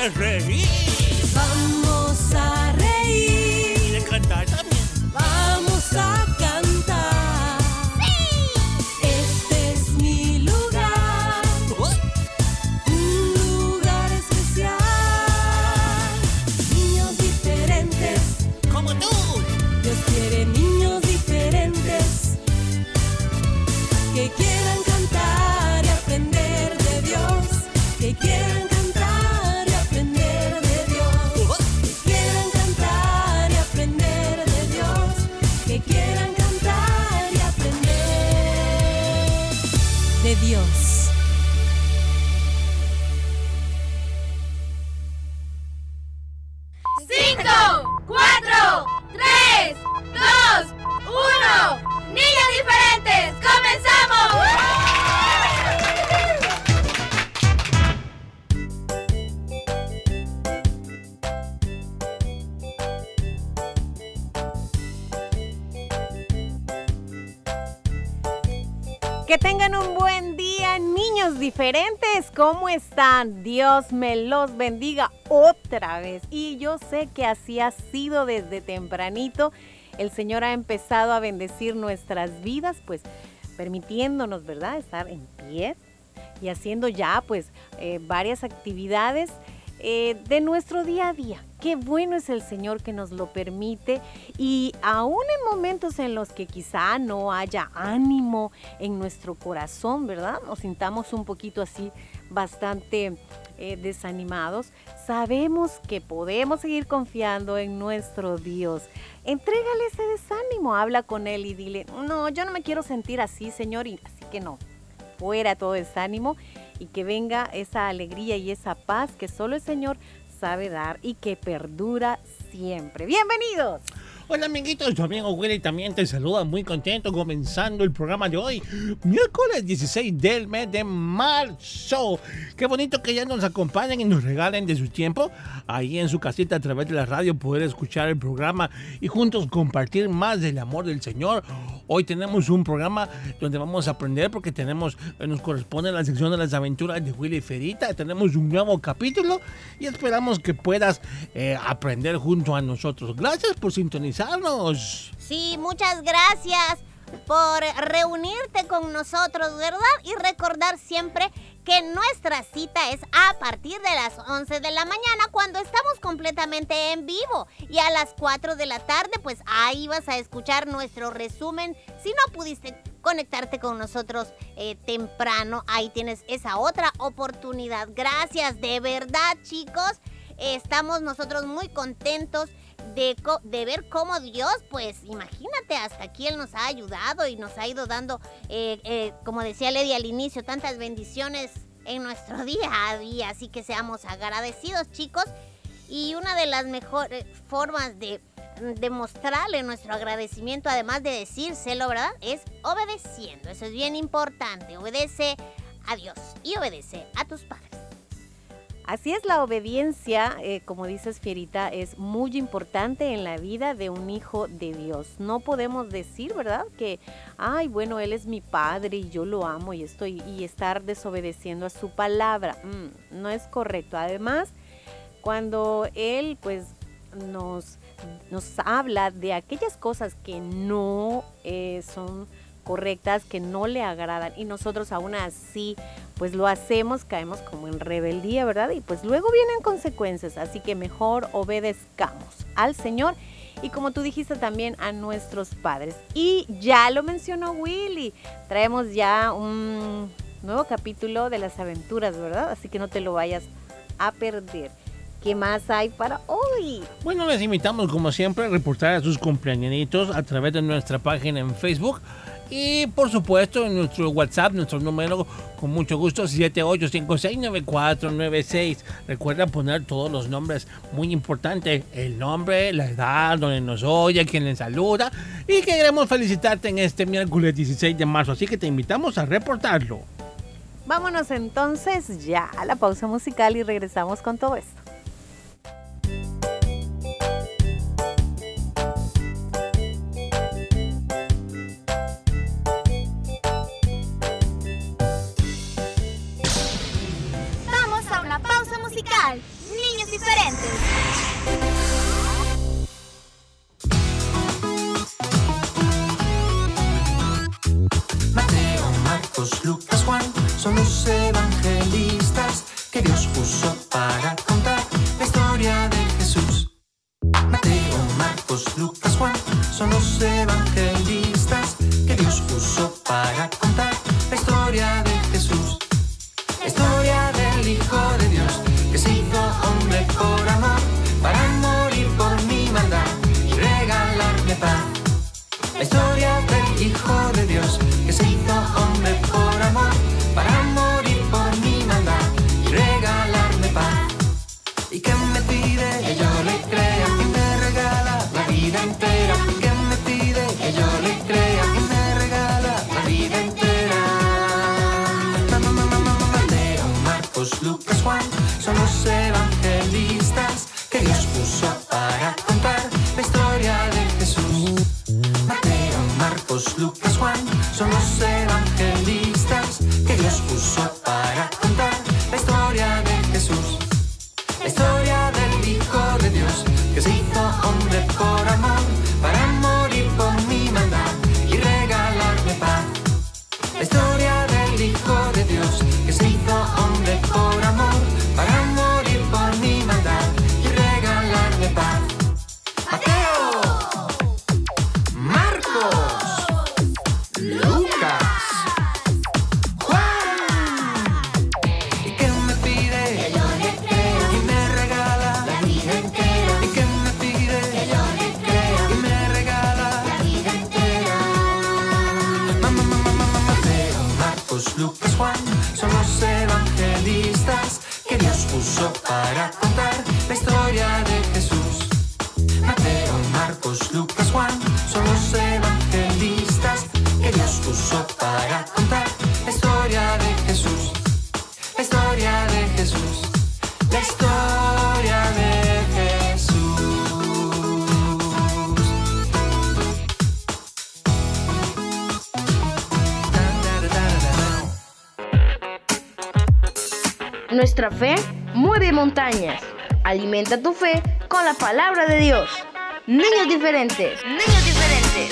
de diferentes. ¿Cómo están? Dios me los bendiga otra vez. Y yo sé que así ha sido desde tempranito. El Señor ha empezado a bendecir nuestras vidas, pues permitiéndonos, ¿verdad?, estar en pie y haciendo ya, pues, eh, varias actividades eh, de nuestro día a día. Qué bueno es el Señor que nos lo permite y aún en momentos en los que quizá no haya ánimo en nuestro corazón, ¿verdad? Nos sintamos un poquito así bastante eh, desanimados, sabemos que podemos seguir confiando en nuestro Dios. Entrégale ese desánimo, habla con Él y dile, no, yo no me quiero sentir así, Señor, y así que no, fuera todo desánimo y que venga esa alegría y esa paz que solo el Señor sabe dar y que perdura siempre. Bienvenidos. Hola amiguitos, tu amigo Willy también te saluda muy contento comenzando el programa de hoy, miércoles 16 del mes de marzo. Qué bonito que ya nos acompañen y nos regalen de su tiempo ahí en su casita a través de la radio poder escuchar el programa y juntos compartir más del amor del Señor. Hoy tenemos un programa donde vamos a aprender porque tenemos, eh, nos corresponde la sección de las aventuras de Willy Ferita, tenemos un nuevo capítulo y esperamos que puedas eh, aprender junto a nosotros. Gracias por Sí, muchas gracias por reunirte con nosotros, ¿verdad? Y recordar siempre que nuestra cita es a partir de las 11 de la mañana cuando estamos completamente en vivo. Y a las 4 de la tarde, pues ahí vas a escuchar nuestro resumen. Si no pudiste conectarte con nosotros eh, temprano, ahí tienes esa otra oportunidad. Gracias, de verdad, chicos. Estamos nosotros muy contentos de, ver cómo Dios, pues imagínate, hasta aquí Él nos ha ayudado y nos ha ido dando, eh, eh, como decía Lady al inicio, tantas bendiciones en nuestro día a día. Así que seamos agradecidos, chicos. Y una de las mejores formas de demostrarle nuestro agradecimiento, además de decírselo, ¿verdad? Es obedeciendo. Eso es bien importante. Obedece a Dios y obedece a tus padres. Así es la obediencia, eh, como dices Fierita, es muy importante en la vida de un hijo de Dios. No podemos decir, ¿verdad? Que, ay, bueno, Él es mi padre y yo lo amo y estoy y estar desobedeciendo a su palabra. Mm, no es correcto. Además, cuando Él, pues, nos, nos habla de aquellas cosas que no eh, son correctas, que no le agradan y nosotros aún así pues lo hacemos, caemos como en rebeldía, ¿verdad? Y pues luego vienen consecuencias, así que mejor obedezcamos al Señor y como tú dijiste también a nuestros padres. Y ya lo mencionó Willy, traemos ya un nuevo capítulo de las aventuras, ¿verdad? Así que no te lo vayas a perder. ¿Qué más hay para hoy? Bueno, les invitamos como siempre a reportar a sus cumpleañitos a través de nuestra página en Facebook y por supuesto en nuestro WhatsApp, nuestro número con mucho gusto 78569496. Recuerda poner todos los nombres, muy importante, el nombre, la edad, donde nos oye, quien le saluda y queremos felicitarte en este miércoles 16 de marzo, así que te invitamos a reportarlo. Vámonos entonces ya a la pausa musical y regresamos con todo esto. Niños diferentes. Mateo, Marcos, Lucas, Juan son los Nuestra fe mueve montañas. Alimenta tu fe con la palabra de Dios. Niños diferentes. Niños diferentes.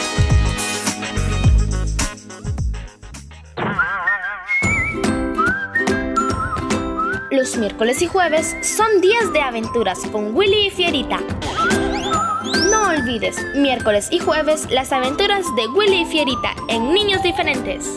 Los miércoles y jueves son días de aventuras con Willy y Fierita. No olvides, miércoles y jueves, las aventuras de Willy y Fierita en Niños diferentes.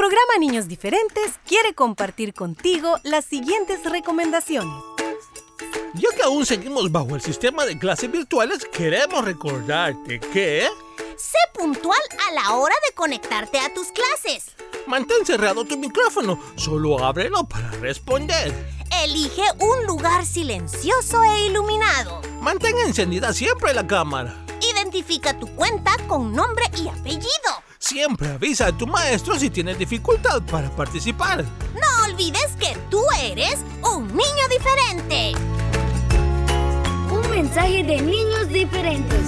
Programa Niños Diferentes quiere compartir contigo las siguientes recomendaciones. Ya que aún seguimos bajo el sistema de clases virtuales, queremos recordarte que Sé puntual a la hora de conectarte a tus clases. mantén cerrado tu micrófono, solo ábrelo para responder. Elige un lugar silencioso e iluminado. Mantén encendida siempre la cámara. Identifica tu cuenta con nombre y apellido. Siempre avisa a tu maestro si tienes dificultad para participar. No olvides que tú eres un niño diferente. mensaje de niños diferentes.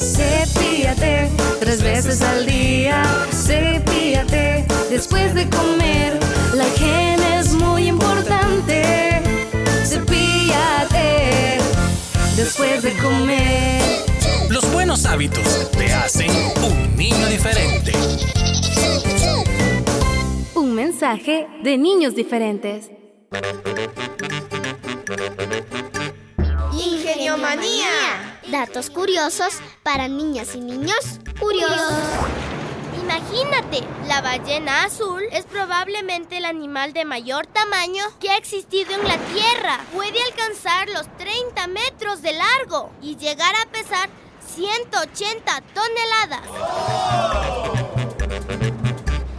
Cepíllate tres veces al día. Cepíllate después de comer. De comer. Los buenos hábitos te hacen un niño diferente. Un mensaje de niños diferentes. Ingeniomanía. Datos curiosos para niñas y niños curiosos. Imagínate, la ballena azul es probablemente el animal de mayor tamaño que ha existido en la Tierra. Puede alcanzar los 30 metros de largo y llegar a pesar 180 toneladas.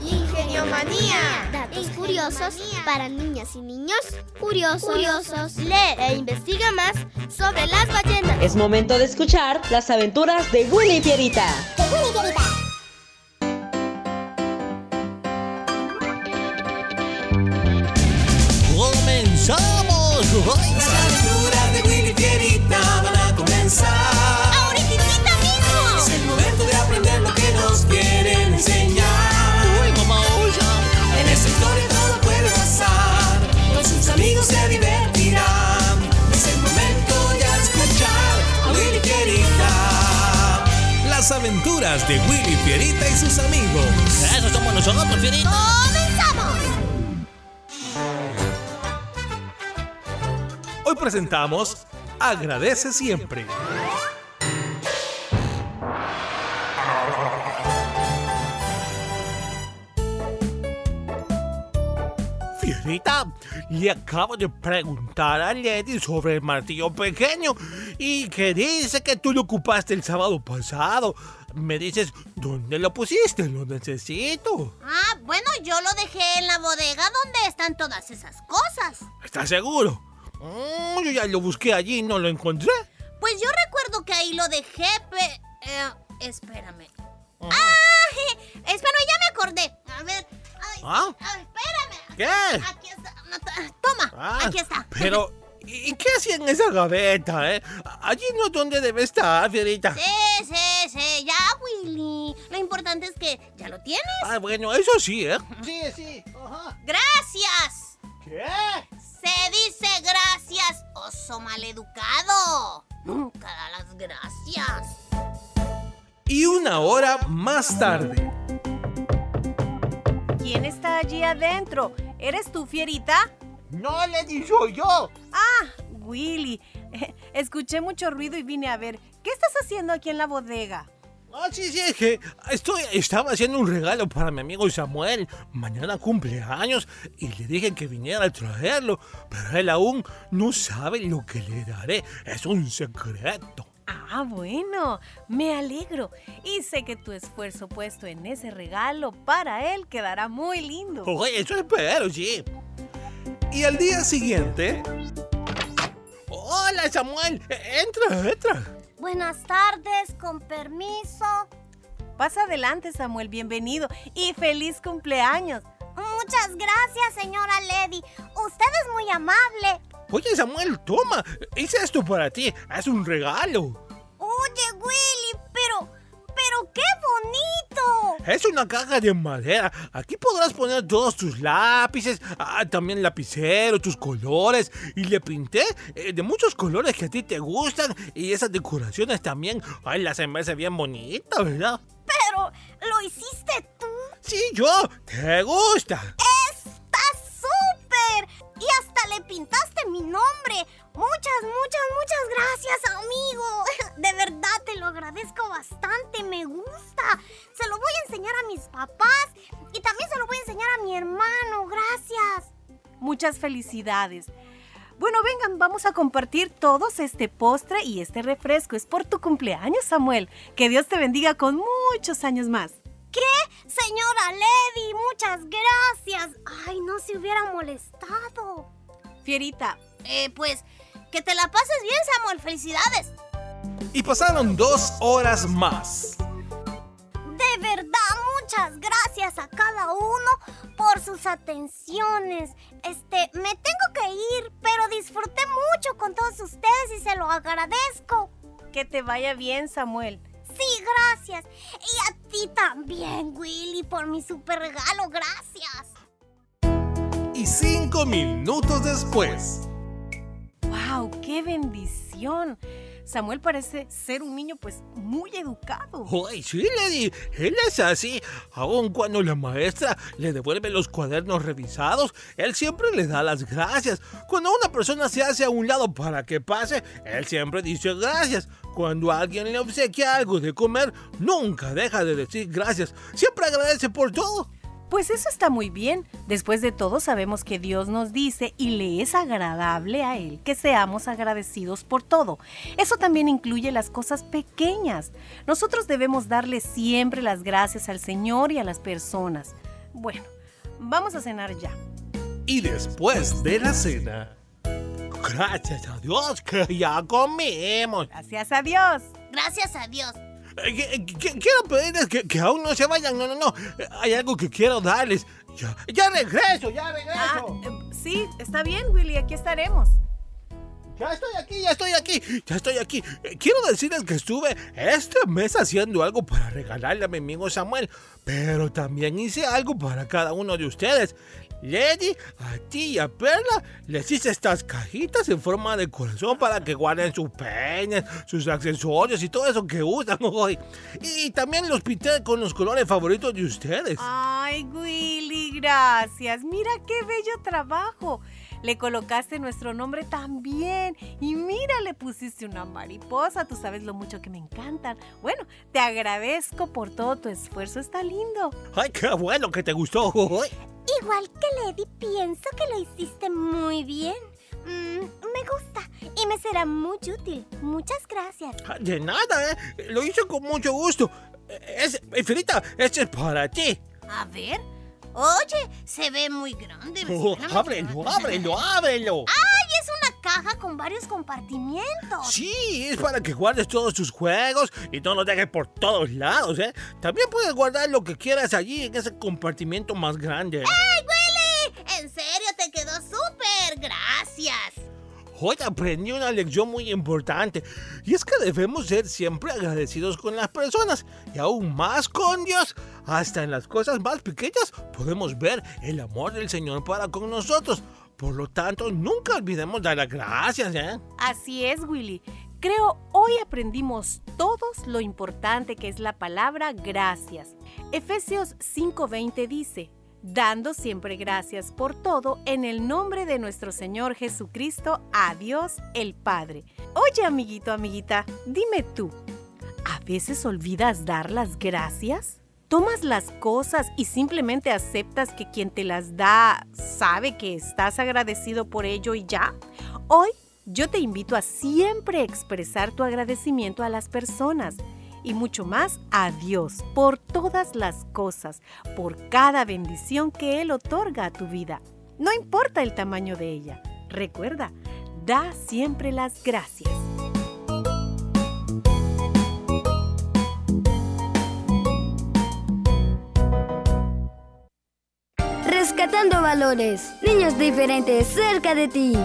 Ingeniomanía. Datos curiosos para niñas y niños curiosos. Curiosos. Lee e investiga más sobre las ballenas. Es momento de escuchar las aventuras de Willy y Pierita. Aventuras de Willy Fierita y sus amigos. Eso somos nosotros, Fierita. ¡Comenzamos! Hoy presentamos Agradece siempre. Fierita, le acabo de preguntar a Lady sobre el martillo pequeño y que dice que tú lo ocupaste el sábado pasado. Me dices, ¿dónde lo pusiste? Lo necesito. Ah, bueno, yo lo dejé en la bodega donde están todas esas cosas. ¿Estás seguro? Mm, yo ya lo busqué allí y no lo encontré. Pues yo recuerdo que ahí lo dejé, pe... eh, espérame. ¡Ah! Espera, ya me acordé. A ver. Ay, ¿Ah? espérame. ¿Qué? Aquí está. Toma, Ah, aquí está. Pero, ¿y qué hacía en esa gaveta, eh? Allí no es donde debe estar, Fierita. Sí, sí, sí, ya, Willy. Lo importante es que ya lo tienes. Ah, bueno, eso sí, ¿eh? Sí, sí. Ajá. ¡Gracias! ¿Qué? Se dice gracias, oso maleducado. Nunca da las gracias. Y una hora más tarde. ¿Quién está allí adentro? ¿Eres tú, Fierita? No le dijo yo. Ah, Willy. Escuché mucho ruido y vine a ver. ¿Qué estás haciendo aquí en la bodega? Ah, sí, sí, es que estoy, estaba haciendo un regalo para mi amigo Samuel. Mañana cumpleaños y le dije que viniera a traerlo, pero él aún no sabe lo que le daré. Es un secreto. Ah, bueno, me alegro. Y sé que tu esfuerzo puesto en ese regalo para él quedará muy lindo. Oye, eso espero, sí. Y al día siguiente, Hola, Samuel. E- Entra, entra. Buenas tardes, con permiso. Pasa adelante, Samuel, bienvenido y feliz cumpleaños. Muchas gracias, señora Lady. Usted es muy amable. Oye, Samuel, toma. Hice esto para ti. Es un regalo. Es una caja de madera. Aquí podrás poner todos tus lápices, ah, también lapicero, tus colores. Y le pinté eh, de muchos colores que a ti te gustan. Y esas decoraciones también. Ay, las me hace bien bonita, ¿verdad? Pero, ¿lo hiciste tú? Sí, yo. ¿Te gusta? ¡Está súper! Y hasta le pintaste mi nombre. Muchas, muchas, muchas gracias, amigo. De verdad te lo agradezco bastante. Me gusta. Se lo voy a enseñar a mis papás y también se lo voy a enseñar a mi hermano. Gracias. Muchas felicidades. Bueno, vengan, vamos a compartir todos este postre y este refresco. Es por tu cumpleaños, Samuel. Que Dios te bendiga con muchos años más. ¿Qué? Señora Lady, muchas gracias. Ay, no se hubiera molestado. Fierita, Eh, pues, que te la pases bien, Samuel. Felicidades. y pasaron dos horas más. De gracias a cada uno por sus atenciones. Este, me tengo que ir, pero disfruté mucho con todos ustedes y se lo agradezco. Que te vaya bien, Samuel. Sí, gracias. Y a ti también, Willy, por mi super regalo. Gracias. Y cinco minutos después. ¡Wow! ¡Qué bendición! Samuel parece ser un niño pues muy educado. Ay, sí, Lady, él es así. Aun cuando la maestra le devuelve los cuadernos revisados, él siempre le da las gracias. Cuando una persona se hace a un lado para que pase, él siempre dice gracias. Cuando alguien le obsequia algo de comer, nunca deja de decir gracias. Siempre agradece por todo. Pues eso está muy bien. Después de todo sabemos que Dios nos dice y le es agradable a Él que seamos agradecidos por todo. Eso también incluye las cosas pequeñas. Nosotros debemos darle siempre las gracias al Señor y a las personas. Bueno, vamos a cenar ya. Y después de la cena. Gracias a Dios que ya comimos. Gracias a Dios. Gracias a Dios. Quiero pedirles que, que, aún no se vayan. No, no, no. Hay algo que quiero darles. Ya, ya regreso, ya regreso. Ah, eh, sí, está bien, Willy. Aquí estaremos. Ya estoy aquí, ya estoy aquí, ya estoy aquí. Eh, quiero decirles que estuve este mes haciendo algo para regalarle a mi amigo Samuel, pero también hice algo para cada uno de ustedes. Lady, a ti y a Perla les hice estas cajitas en forma de corazón para que guarden sus peines, sus accesorios y todo eso que usan hoy. Y también los pinté con los colores favoritos de ustedes. Ay, Willy, gracias. Mira qué bello trabajo. Le colocaste nuestro nombre también. Y mira, le pusiste una mariposa. Tú sabes lo mucho que me encantan. Bueno, te agradezco por todo tu esfuerzo. Está lindo. Ay, qué bueno que te gustó. Igual que Lady, pienso que lo hiciste muy bien. Mm, me gusta y me será muy útil. Muchas gracias. De nada, ¿eh? Lo hice con mucho gusto. Es, Infinita, este es para ti. A ver. Oye, se ve muy grande. Oh, ábrelo, ábrelo, ábrelo. ¡Ay, es una caja con varios compartimientos! Sí, es para que guardes todos tus juegos y no los dejes por todos lados, ¿eh? También puedes guardar lo que quieras allí en ese compartimiento más grande. ¡Ey, Willy! En serio, te quedó súper. Gracias. Hoy aprendí una lección muy importante y es que debemos ser siempre agradecidos con las personas y aún más con Dios. Hasta en las cosas más pequeñas podemos ver el amor del Señor para con nosotros. Por lo tanto, nunca olvidemos dar las gracias, ¿eh? Así es, Willy. Creo hoy aprendimos todos lo importante que es la palabra gracias. Efesios 5:20 dice, dando siempre gracias por todo en el nombre de nuestro Señor Jesucristo, a Dios el Padre. Oye, amiguito, amiguita, dime tú, ¿a veces olvidas dar las gracias? ¿Tomas las cosas y simplemente aceptas que quien te las da sabe que estás agradecido por ello y ya? Hoy yo te invito a siempre expresar tu agradecimiento a las personas y mucho más a Dios por todas las cosas, por cada bendición que Él otorga a tu vida. No importa el tamaño de ella. Recuerda, da siempre las gracias. Rescatando valores. Niños diferentes cerca de ti.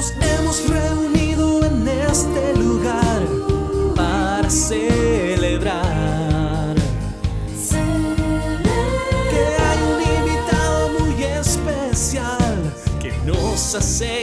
Nos hemos reunido en este lugar para celebrar. celebrar. Que hay un invitado muy especial que nos hace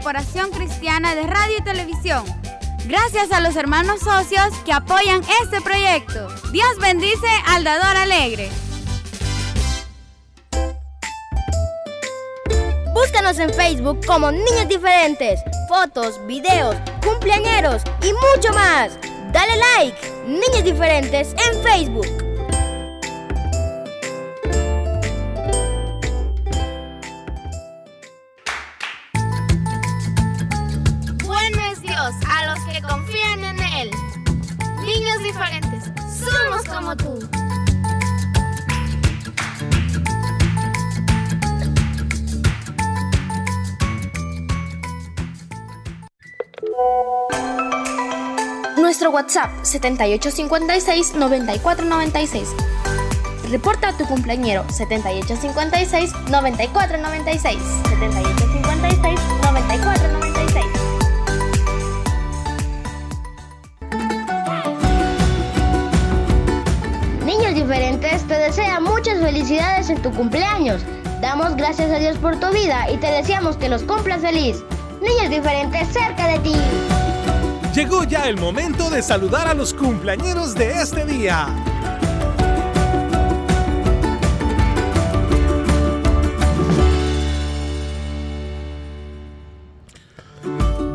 Corporación Cristiana de Radio y Televisión. Gracias a los hermanos socios que apoyan este proyecto. Dios bendice al dador alegre. Búscanos en Facebook como Niños Diferentes. Fotos, videos, cumpleañeros y mucho más. Dale like, Niños Diferentes en Facebook. WhatsApp 7856-9496. Reporta a tu cumpleañero 7856-9496. 7856-9496. Niños Diferentes te desea muchas felicidades en tu cumpleaños. Damos gracias a Dios por tu vida y te deseamos que los cumplas feliz. Niños Diferentes cerca de ti. Llegó ya el momento de saludar a los cumpleañeros de este día.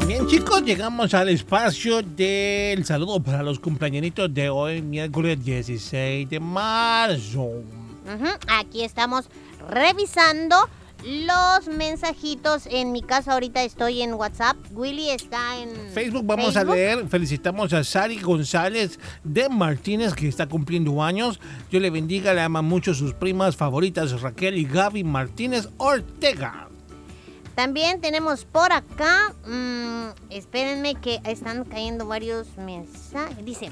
Bien chicos, llegamos al espacio del saludo para los cumpleañeritos de hoy, miércoles 16 de marzo. Aquí estamos revisando los mensajitos. En mi caso ahorita estoy en WhatsApp. Willy está en Facebook vamos a leer, felicitamos a Sari González de Martínez que está cumpliendo años. Yo le bendiga, le ama mucho sus primas favoritas Raquel y Gaby Martínez Ortega. También tenemos por acá, mm, espérenme que están cayendo varios mensajes. Dice,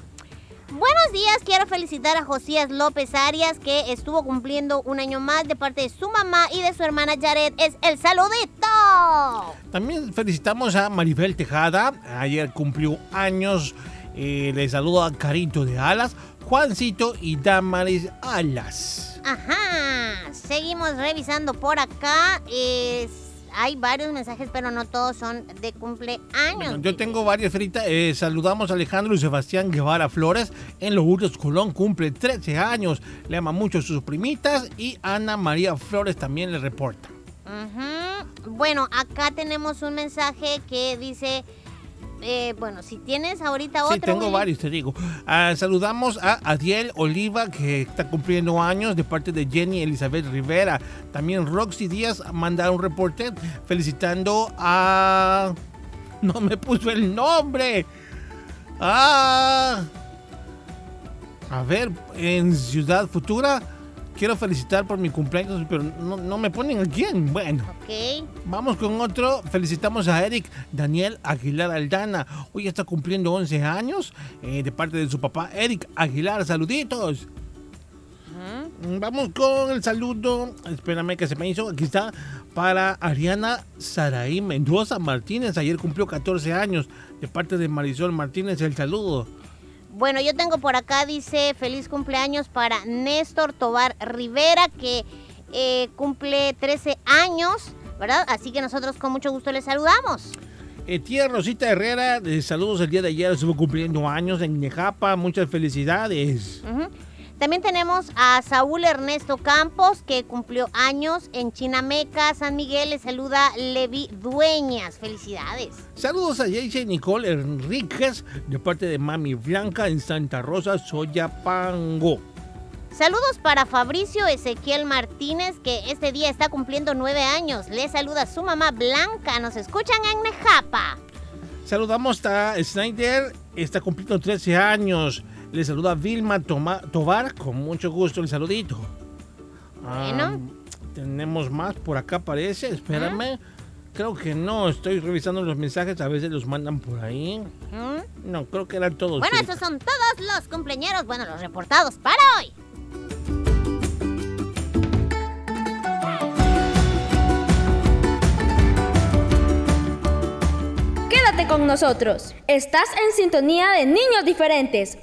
buenos días, quiero felicitar a Josías López Arias que estuvo cumpliendo un año más de parte de su mamá y de su hermana Jared. Es el saludito. También felicitamos a Maribel Tejada. Ayer cumplió años. Eh, le saludo a Carito de Alas, Juancito y Damaris Alas. Ajá. Seguimos revisando por acá. Es- hay varios mensajes, pero no todos son de cumpleaños. Yo tengo varias fritas. Eh, saludamos a Alejandro y Sebastián Guevara Flores en Los Hurtos Colón. Cumple 13 años. Le ama mucho a sus primitas. Y Ana María Flores también le reporta. Bueno, acá tenemos un mensaje que dice, eh, bueno, si tienes ahorita otro... Sí, tengo Willy. varios, te digo. Ah, saludamos a Adiel Oliva, que está cumpliendo años, de parte de Jenny Elizabeth Rivera. También Roxy Díaz manda un reporte felicitando a... No me puso el nombre. Ah... A ver, en Ciudad Futura, quiero felicitar por mi cumpleaños, pero no, no me ponen a quién. Bueno. Ok. Vamos con otro. Felicitamos a Eric Daniel Aguilar Aldana. Hoy está cumpliendo 11 años eh, de parte de su papá Eric Aguilar. Saluditos. Vamos con el saludo. Espérame que se me hizo. Aquí está para Ariana Saraí Mendoza Martínez. Ayer cumplió 14 años de parte de Marisol Martínez. El saludo. Bueno, yo tengo por acá, dice, feliz cumpleaños para Néstor Tobar Rivera, que eh, cumple 13 años, ¿verdad? Así que nosotros con mucho gusto le saludamos. Eh, tía Rosita Herrera, eh, saludos el día de ayer. Estuvo cumpliendo años en Nejapa. Muchas felicidades. Ujú. También tenemos a Saúl Ernesto Campos, que cumplió años en Chinameca, San Miguel. Le saluda Levi Dueñas. Felicidades. Saludos a Jayce Nicole Enríquez de parte de Mami Blanca en Santa Rosa, Soyapango. Saludos para Fabricio Ezequiel Martínez, que este día está cumpliendo nueve años. Le saluda su mamá Blanca. Nos escuchan en Nejapa. Saludamos a Snyder, está cumpliendo 13 años. Le saluda Vilma Toma- Tobar, con mucho gusto el saludito. Bueno. Tenemos más por acá parece, espérame. Creo que no, estoy revisando los mensajes, a veces los mandan por ahí. ¿Mm? No, creo que eran todos. Bueno, sí. estos son todos los cumpleaños, bueno, los reportados para hoy. Quédate con nosotros. Estás en sintonía de Niños Diferentes.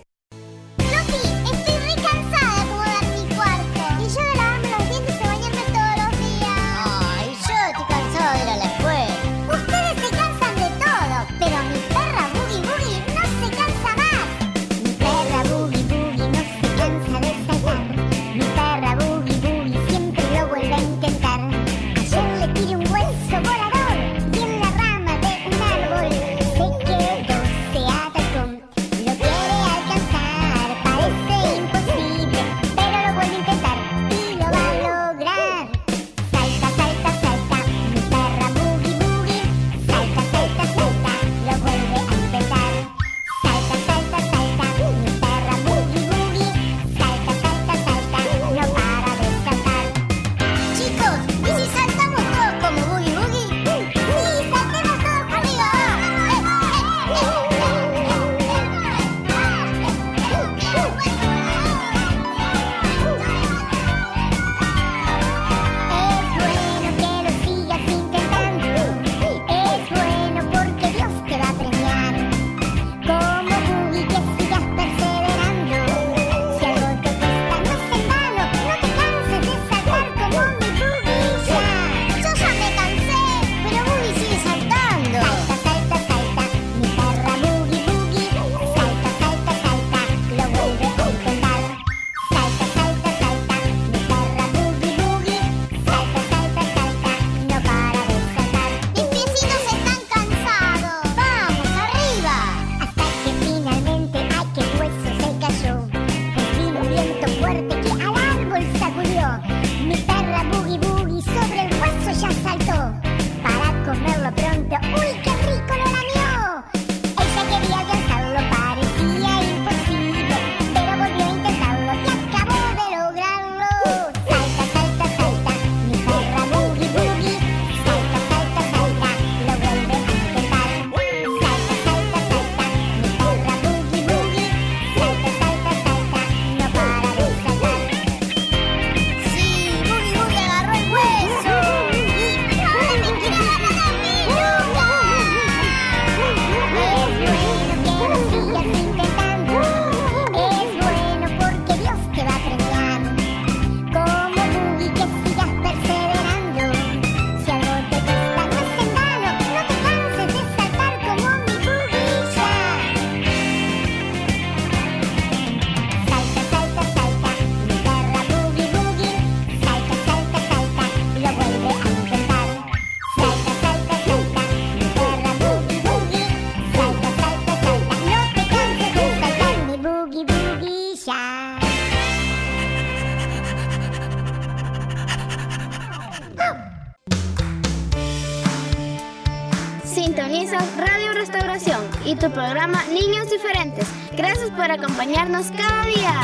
Sintonizas Radio Restauración y tu programa Niños Diferentes. Gracias por acompañarnos cada día.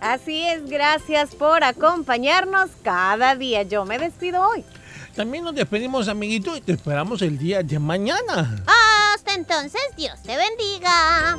Así es, gracias por acompañarnos cada día. Yo me despido hoy. También nos despedimos, amiguito, y te esperamos el día de mañana. Hasta entonces, Dios te bendiga.